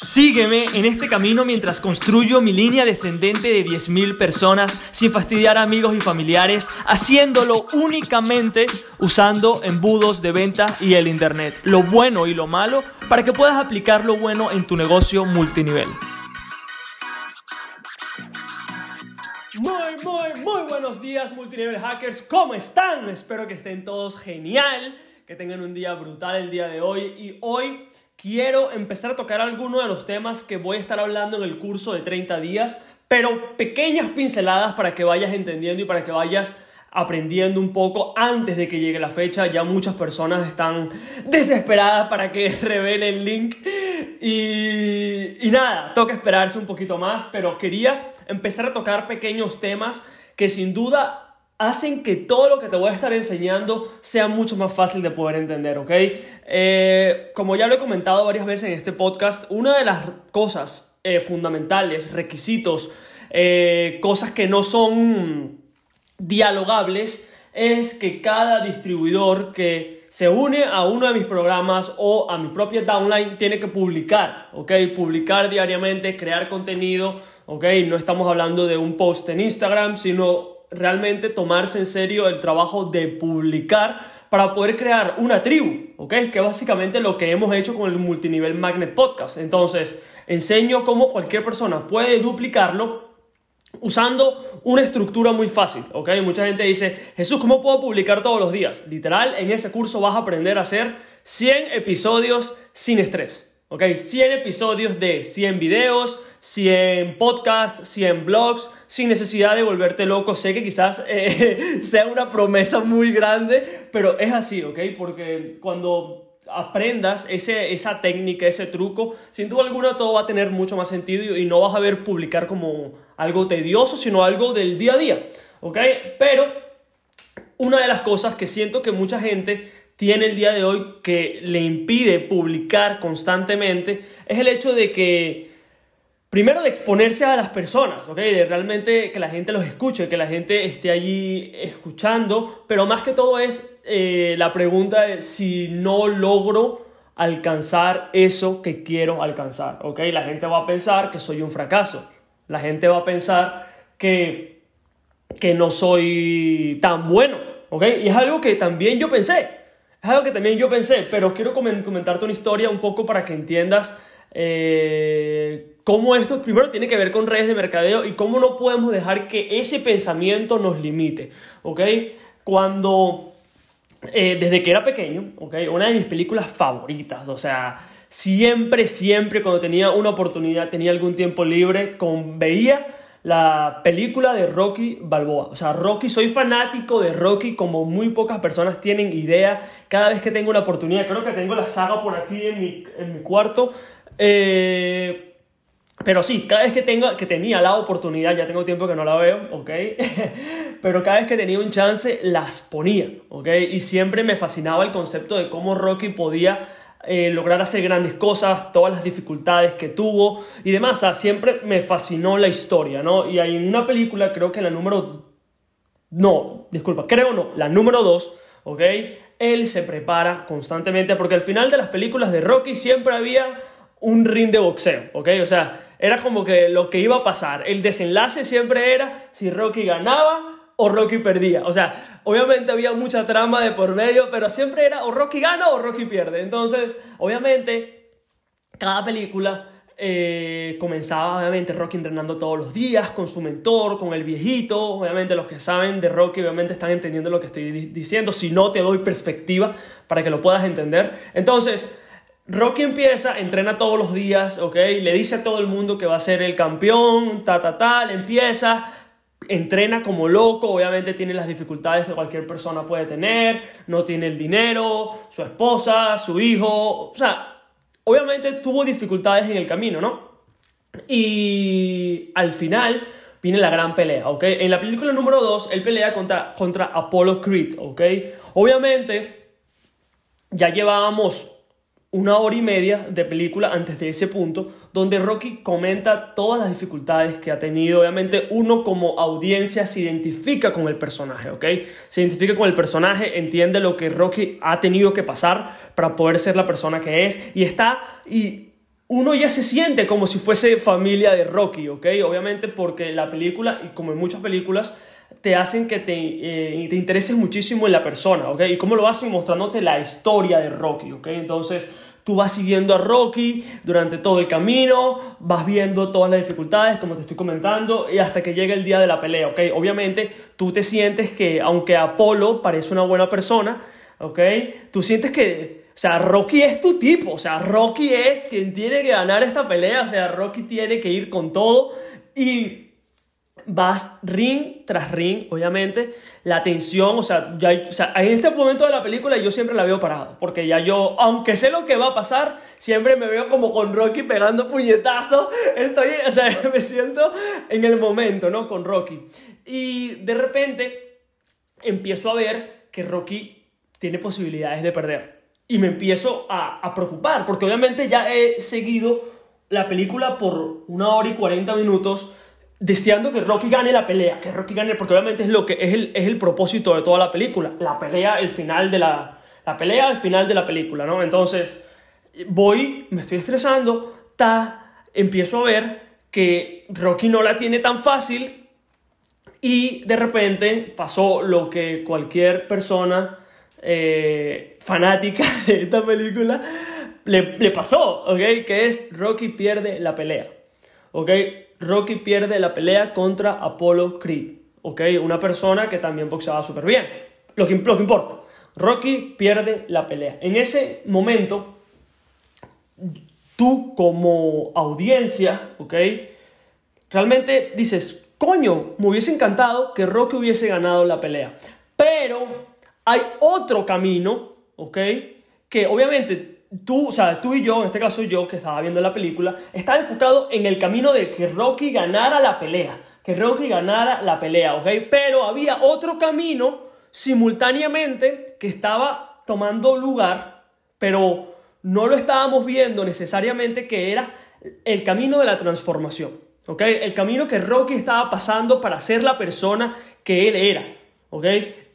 Sígueme en este camino mientras construyo mi línea descendente de 10.000 personas sin fastidiar a amigos y familiares, haciéndolo únicamente usando embudos de venta y el Internet, lo bueno y lo malo, para que puedas aplicar lo bueno en tu negocio multinivel. Muy, muy, muy buenos días multinivel hackers, ¿cómo están? Espero que estén todos genial, que tengan un día brutal el día de hoy y hoy quiero empezar a tocar algunos de los temas que voy a estar hablando en el curso de 30 días, pero pequeñas pinceladas para que vayas entendiendo y para que vayas aprendiendo un poco antes de que llegue la fecha. Ya muchas personas están desesperadas para que revele el link. Y, y nada, toca esperarse un poquito más, pero quería empezar a tocar pequeños temas que sin duda hacen que todo lo que te voy a estar enseñando sea mucho más fácil de poder entender, ¿ok? Eh, como ya lo he comentado varias veces en este podcast, una de las cosas eh, fundamentales, requisitos, eh, cosas que no son dialogables, es que cada distribuidor que se une a uno de mis programas o a mi propia downline tiene que publicar, ¿ok? Publicar diariamente, crear contenido, ¿ok? No estamos hablando de un post en Instagram, sino realmente tomarse en serio el trabajo de publicar para poder crear una tribu, ¿ok? Que básicamente lo que hemos hecho con el multinivel Magnet Podcast. Entonces, enseño cómo cualquier persona puede duplicarlo usando una estructura muy fácil, ¿ok? Mucha gente dice, Jesús, ¿cómo puedo publicar todos los días? Literal, en ese curso vas a aprender a hacer 100 episodios sin estrés, ¿ok? 100 episodios de 100 videos, 100 podcasts, 100 blogs, sin necesidad de volverte loco. Sé que quizás eh, sea una promesa muy grande, pero es así, ¿ok? Porque cuando aprendas ese, esa técnica, ese truco, sin duda alguna todo va a tener mucho más sentido y, no vas a ver publicar como algo tedioso, sino algo del día a día, ¿ok? Pero una de las cosas que siento que mucha gente tiene el día de hoy que le impide publicar constantemente es el hecho de que Primero de exponerse a las personas, ¿ok? De realmente que la gente los escuche, que la gente esté allí escuchando, pero más que todo es eh, la pregunta de si no logro alcanzar eso que quiero alcanzar, ¿ok? La gente va a pensar que soy un fracaso, la gente va a pensar que, que no soy tan bueno. Y es algo que también yo pensé, es algo que también yo pensé, pero quiero comentarte una historia un poco para que entiendas eh, cómo esto primero tiene que ver con redes de mercadeo y cómo no podemos dejar que ese pensamiento nos limite, ¿ok? Cuando, eh, desde que era pequeño, ¿ok? Una de mis películas favoritas, o sea, siempre, siempre cuando tenía una oportunidad, tenía algún tiempo libre, veía la película de Rocky Balboa. O sea, Rocky, soy fanático de Rocky como muy pocas personas tienen idea. Cada vez que tengo una oportunidad, creo que tengo la saga por aquí en mi, en mi cuarto. Eh, pero sí, cada vez que, tengo, que tenía la oportunidad, ya tengo tiempo que no la veo, ¿ok? Pero cada vez que tenía un chance, las ponía, ¿ok? Y siempre me fascinaba el concepto de cómo Rocky podía eh, lograr hacer grandes cosas, todas las dificultades que tuvo y demás. O sea, siempre me fascinó la historia, ¿no? Y hay una película, creo que la número... No, disculpa, creo no, la número dos, ¿ok? Él se prepara constantemente porque al final de las películas de Rocky siempre había un ring de boxeo, ¿ok? O sea, era como que lo que iba a pasar. El desenlace siempre era si Rocky ganaba o Rocky perdía. O sea, obviamente había mucha trama de por medio, pero siempre era o Rocky gana o Rocky pierde. Entonces, obviamente, cada película eh, comenzaba, obviamente, Rocky entrenando todos los días con su mentor, con el viejito. Obviamente, los que saben de Rocky, obviamente, están entendiendo lo que estoy diciendo. Si no, te doy perspectiva para que lo puedas entender. Entonces, Rocky empieza, entrena todos los días, ¿ok? Le dice a todo el mundo que va a ser el campeón, ta, ta, tal, empieza, entrena como loco, obviamente tiene las dificultades que cualquier persona puede tener, no tiene el dinero, su esposa, su hijo, o sea, obviamente tuvo dificultades en el camino, ¿no? Y al final viene la gran pelea, ¿ok? En la película número 2, él pelea contra, contra Apollo Creed, ¿ok? Obviamente, ya llevábamos una hora y media de película antes de ese punto, donde Rocky comenta todas las dificultades que ha tenido. Obviamente uno como audiencia se identifica con el personaje, ¿ok? Se identifica con el personaje, entiende lo que Rocky ha tenido que pasar para poder ser la persona que es y está... Y uno ya se siente como si fuese familia de Rocky, ¿ok? Obviamente porque la película, y como en muchas películas, te hacen que te, eh, te intereses muchísimo en la persona, ¿ok? Y cómo lo hacen mostrándote la historia de Rocky, ¿ok? Entonces, tú vas siguiendo a Rocky durante todo el camino, vas viendo todas las dificultades, como te estoy comentando, y hasta que llega el día de la pelea, ¿ok? Obviamente, tú te sientes que, aunque Apolo parece una buena persona, ¿ok? Tú sientes que o sea, Rocky es tu tipo, o sea, Rocky es quien tiene que ganar esta pelea, o sea, Rocky tiene que ir con todo y vas ring tras ring, obviamente, la tensión, o sea, ya, o sea, en este momento de la película yo siempre la veo parado, porque ya yo, aunque sé lo que va a pasar, siempre me veo como con Rocky pegando puñetazos, estoy, o sea, me siento en el momento, ¿no? Con Rocky. Y de repente empiezo a ver que Rocky tiene posibilidades de perder y me empiezo a, preocupar, porque obviamente ya he seguido la película por una hora y cuarenta minutos deseando que Rocky gane la pelea, que Rocky gane, porque obviamente es lo que es el, es el propósito de toda la película, la pelea, el final de la, la pelea, el final de la película, ¿no? Entonces, voy, me estoy estresando, ta, empiezo a ver que Rocky no la tiene tan fácil y de repente pasó lo que cualquier persona eh, fanática de esta película le, le, pasó, ¿ok? Que es Rocky pierde la pelea, ¿ok? Rocky pierde la pelea contra Apollo Creed, ¿ok? Una persona que también boxeaba súper bien. Lo que, lo que importa, Rocky pierde la pelea. En ese momento, tú como audiencia, ¿ok? Realmente dices, coño, me hubiese encantado que Rocky hubiese ganado la pelea. Pero hay otro camino, ¿ok? Que obviamente tú, o sea, tú y yo, en este caso yo que estaba viendo la película, estaba enfocado en el camino de que Rocky ganara la pelea, que Rocky ganara la pelea, ¿ok? Pero había otro camino simultáneamente que estaba tomando lugar, pero no lo estábamos viendo necesariamente que era el camino de la transformación, ¿ok? El camino que Rocky estaba pasando para ser la persona que él era, ¿ok?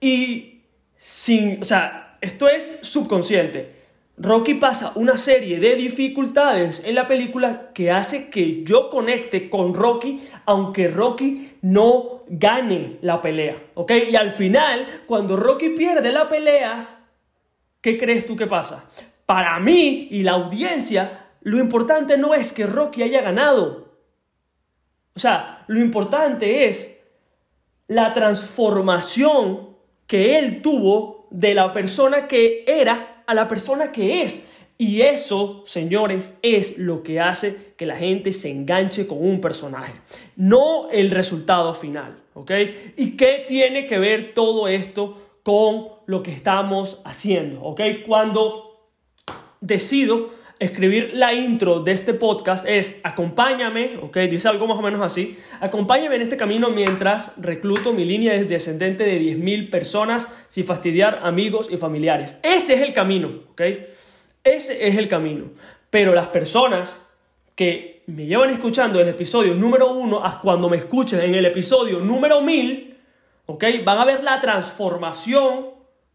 Y sin, o sea, esto es subconsciente. Rocky pasa una serie de dificultades en la película que hace que yo conecte con Rocky, aunque Rocky no gane la pelea, ¿ok? Y al final, cuando Rocky pierde la pelea, ¿qué crees tú que pasa? Para mí y la audiencia, lo importante no es que Rocky haya ganado. O sea, lo importante es la transformación que él tuvo de la persona que era a la persona que es. Y eso, señores, es lo que hace que la gente se enganche con un personaje, no el resultado final, ¿ok? ¿Y qué tiene que ver todo esto con lo que estamos haciendo, ¿ok? Cuando decido escribir la intro de este podcast es acompáñame, ok, dice algo más o menos así, acompáñame en este camino mientras recluto mi línea descendente de 10.000 personas sin fastidiar amigos y familiares. Ese es el camino, ok, ese es el camino. Pero las personas que me llevan escuchando el episodio número uno a cuando me escuchen en el episodio número 1000, ok, van a ver la transformación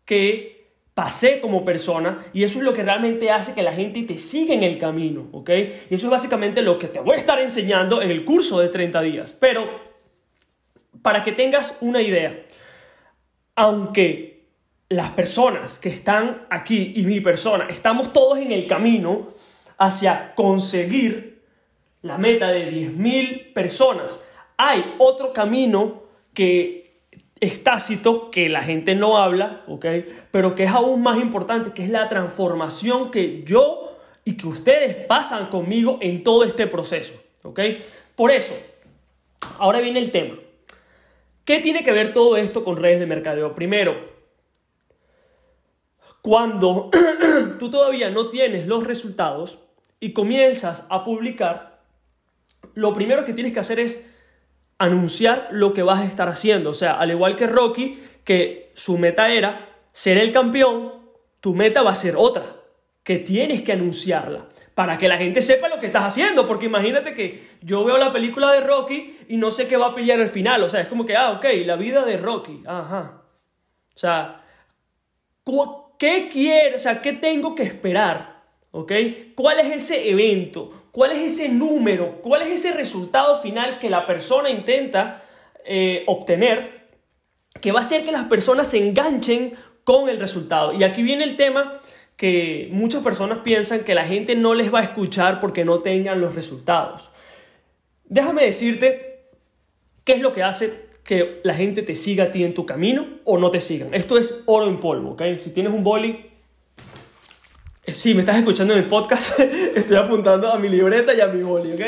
que pasé como persona y eso es lo que realmente hace que la gente te siga en el camino, ¿ok? Y eso es básicamente lo que te voy a estar enseñando en el curso de 30 días. Pero, para que tengas una idea, aunque las personas que están aquí y mi persona, estamos todos en el camino hacia conseguir la meta de 10.000 personas, hay otro camino que es tácito, que la gente no habla. Pero que es aún más importante, que es la transformación que yo y que ustedes pasan conmigo en todo este proceso. Por eso, ahora viene el tema. ¿Qué tiene que ver todo esto con redes de mercadeo? Primero, cuando tú todavía no tienes los resultados y comienzas a publicar, lo primero que tienes que hacer es anunciar lo que vas a estar haciendo. O sea, al igual que Rocky, que su meta era ser el campeón, tu meta va a ser otra, que tienes que anunciarla para que la gente sepa lo que estás haciendo, porque imagínate que yo veo la película de Rocky y no sé qué va a pelear al final, o sea, es como que, ah, ok, la vida de Rocky, ajá. O sea, ¿qué quiero? O sea, ¿qué tengo que esperar? ¿Ok? ¿Cuál es ese evento? ¿Cuál es ese número? ¿Cuál es ese resultado final que la persona intenta eh, obtener que va a hacer que las personas se enganchen con el resultado? Y aquí viene el tema que muchas personas piensan que la gente no les va a escuchar porque no tengan los resultados. Déjame decirte qué es lo que hace que la gente te siga a ti en tu camino o no te sigan. Esto es oro en polvo, ¿ok? Si tienes un boli, eh, sí, me estás escuchando en el podcast, estoy apuntando a mi libreta y a mi boli, ¿ok?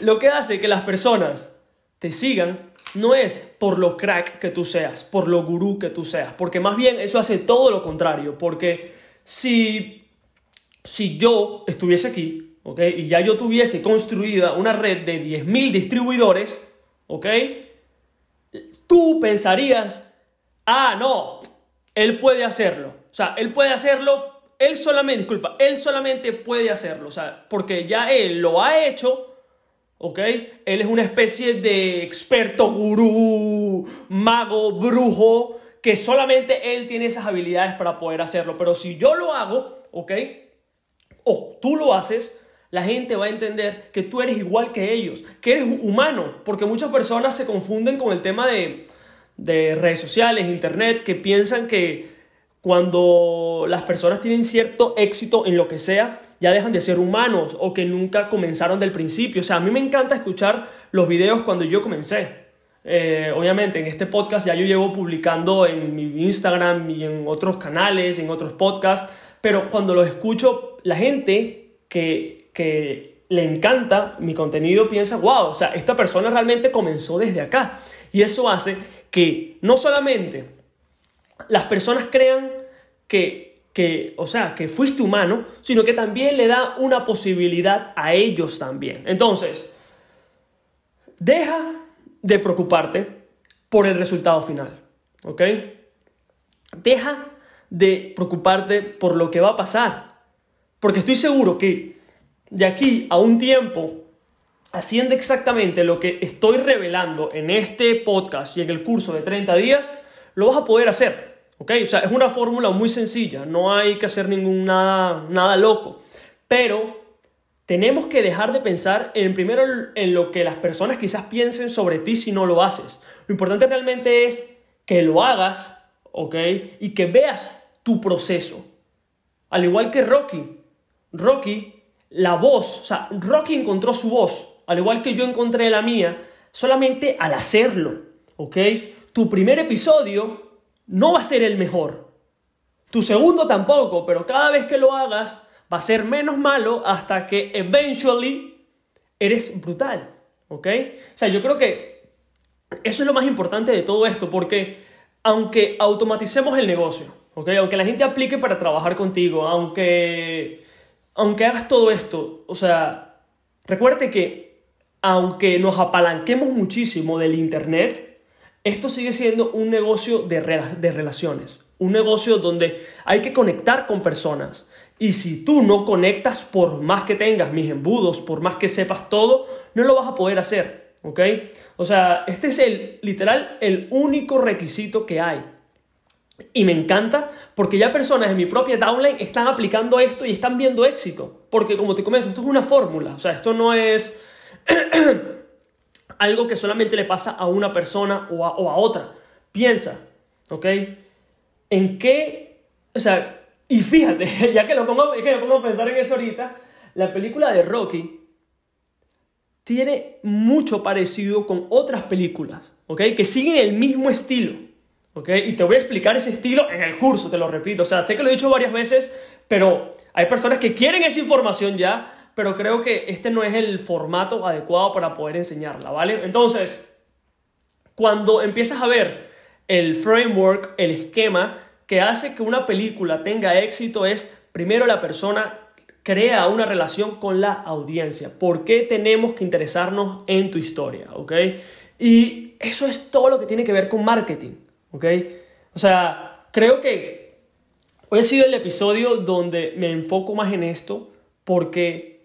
Lo que hace que las personas te sigan no es por lo crack que tú seas, por lo gurú que tú seas, porque más bien eso hace todo lo contrario, porque si, si yo estuviese aquí, ¿ok? Y ya yo tuviese construida una red de 10.000 distribuidores, ¿ok? Tú pensarías, ah, no, él puede hacerlo. O sea, él puede hacerlo, él solamente, disculpa, él solamente puede hacerlo. O sea, porque ya él lo ha hecho, ¿ok? Él es una especie de experto, gurú, mago, brujo, que solamente él tiene esas habilidades para poder hacerlo. Pero si yo lo hago, ¿ok? O tú lo haces, la gente va a entender que tú eres igual que ellos, que eres humano, porque muchas personas se confunden con el tema de, de redes sociales, internet, que piensan que cuando las personas tienen cierto éxito en lo que sea, ya dejan de ser humanos o que nunca comenzaron del principio. O sea, a mí me encanta escuchar los videos cuando yo comencé. Eh, obviamente en este podcast ya yo llevo publicando en mi Instagram y en otros canales, en otros podcasts, pero cuando los escucho, la gente que, que le encanta mi contenido piensa, wow, o sea, esta persona realmente comenzó desde acá. Y eso hace que no solamente las personas crean que, que, o sea, que fuiste humano, sino que también le da una posibilidad a ellos también. Entonces, deja de preocuparte por el resultado final, ¿ok? Deja de preocuparte por lo que va a pasar, porque estoy seguro que de aquí a un tiempo, haciendo exactamente lo que estoy revelando en este podcast y en el curso de 30 días, lo vas a poder hacer, ¿ok? O sea, es una fórmula muy sencilla, no hay que hacer ningún nada, nada loco, pero tenemos que dejar de pensar en primero en lo que las personas quizás piensen sobre ti si no lo haces. Lo importante realmente es que lo hagas, ¿ok? Y que veas tu proceso. Al igual que Rocky. Rocky, la voz, o sea, Rocky encontró su voz, al igual que yo encontré la mía, solamente al hacerlo, ¿ok? Tu primer episodio no va a ser el mejor. Tu segundo tampoco, pero cada vez que lo hagas, va a ser menos malo hasta que eventually eres brutal, ¿ok? O sea, yo creo que eso es lo más importante de todo esto, porque aunque automaticemos el negocio, ¿ok? Aunque la gente aplique para trabajar contigo, aunque, aunque hagas todo esto, o sea, recuerde que aunque nos apalanquemos muchísimo del Internet, esto sigue siendo un negocio de, de relaciones, un negocio donde hay que conectar con personas, y si tú no conectas, por más que tengas mis embudos, por más que sepas todo, no lo vas a poder hacer. ¿Ok? O sea, este es el, literal, el único requisito que hay. Y me encanta porque ya personas en mi propia downline están aplicando esto y están viendo éxito. Porque como te comento, esto es una fórmula. O sea, esto no es algo que solamente le pasa a una persona o a, otra. Piensa, ¿ok? ¿En qué, o sea, y fíjate, ya que, lo pongo, que me pongo a pensar en eso ahorita, la película de Rocky tiene mucho parecido con otras películas, ¿ok? Que siguen el mismo estilo, ¿ok? Y te voy a explicar ese estilo en el curso, te lo repito. O sea, sé que lo he dicho varias veces, pero hay personas que quieren esa información ya, pero creo que este no es el formato adecuado para poder enseñarla, ¿vale? Entonces, cuando empiezas a ver el framework, el esquema, que hace que una película tenga éxito es, primero, la persona crea una relación con la audiencia. ¿Por qué tenemos que interesarnos en tu historia? ¿Ok? Y eso es todo lo que tiene que ver con marketing. ¿Ok? O sea, creo que hoy ha sido el episodio donde me enfoco más en esto porque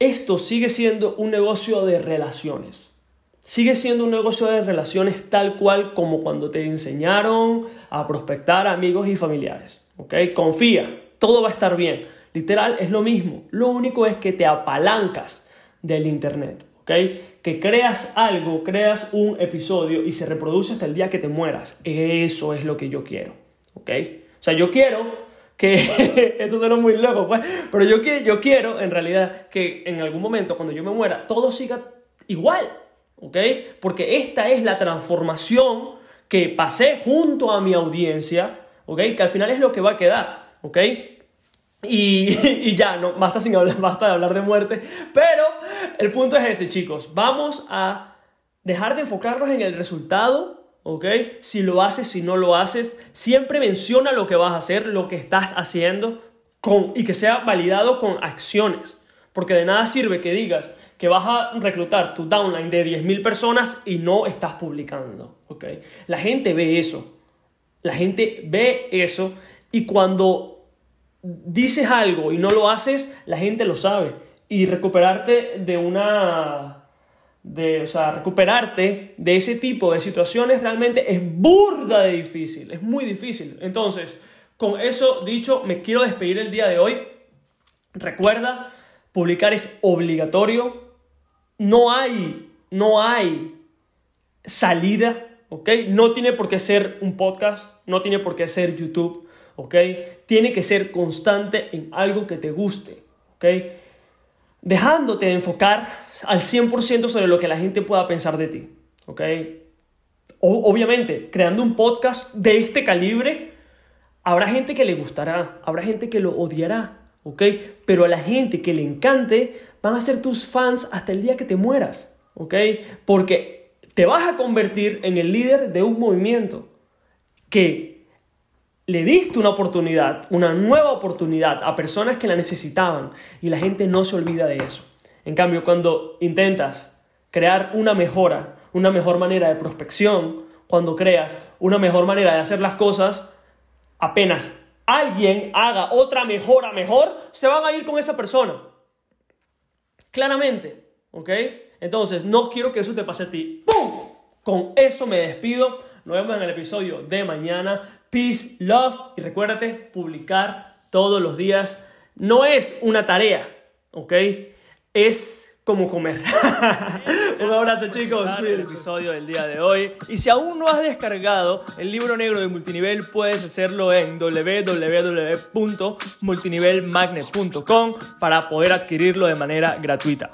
esto sigue siendo un negocio de relaciones sigue siendo un negocio de relaciones tal cual como cuando te enseñaron a prospectar amigos y familiares. ¿ok? Confía, todo va a estar bien. Literal, es lo mismo. Lo único es que te apalancas del Internet. ¿ok? Que creas algo, creas un episodio y se reproduce hasta el día que te mueras. Eso es lo que yo quiero. ¿ok? O sea, yo quiero que esto suena muy loco, pues, pero yo, yo quiero en realidad que en algún momento cuando yo me muera todo siga igual, ¿ok? Porque esta es la transformación que pasé junto a mi audiencia, ¿ok? Que al final es lo que va a quedar, ¿ok? Y, y, ya, no, basta, sin hablar, basta de hablar de muerte. Pero el punto es este, chicos. Vamos a dejar de enfocarnos en el resultado ¿ok? Si lo haces, si no lo haces, siempre menciona lo que vas a hacer, lo que estás haciendo con, y que sea validado con acciones. Porque de nada sirve que digas que vas a reclutar tu downline de 10.000 personas y no estás publicando, ¿ok? La gente ve eso. La gente ve eso y cuando dices algo y no lo haces, la gente lo sabe. Y recuperarte de una de, o sea, recuperarte de ese tipo de situaciones realmente es burda de difícil, es muy difícil. Entonces, con eso dicho, me quiero despedir el día de hoy. Recuerda, publicar es obligatorio. No hay, no hay salida, ¿ok? No tiene por qué ser un podcast, no tiene por qué ser YouTube, ¿ok? Tiene que ser constante en algo que te guste, ¿ok? Dejándote de enfocar al 100% sobre lo que la gente pueda pensar de ti. ¿Ok? obviamente, creando un podcast de este calibre, habrá gente que le gustará, habrá gente que lo odiará. ¿Ok? Pero a la gente que le encante, van a ser tus fans hasta el día que te mueras. ¿Ok? Porque te vas a convertir en el líder de un movimiento que le diste una oportunidad, una nueva oportunidad a personas que la necesitaban y la gente no se olvida de eso. En cambio, cuando intentas crear una mejora, una mejor manera de prospección, cuando creas una mejor manera de hacer las cosas, apenas alguien haga otra mejora mejor, se van a ir con esa persona. Claramente, ¿ok? Entonces, no quiero que eso te pase a ti. ¡Pum! Con eso me despido. Nos vemos en el episodio de mañana peace, love y recuérdate, publicar todos los días no es una tarea, ¿ok? Es como comer. Un abrazo chicos. El episodio del día de hoy. Y si aún no has descargado el libro negro de multinivel, puedes hacerlo en www.multinivelmagnet.com para poder adquirirlo de manera gratuita.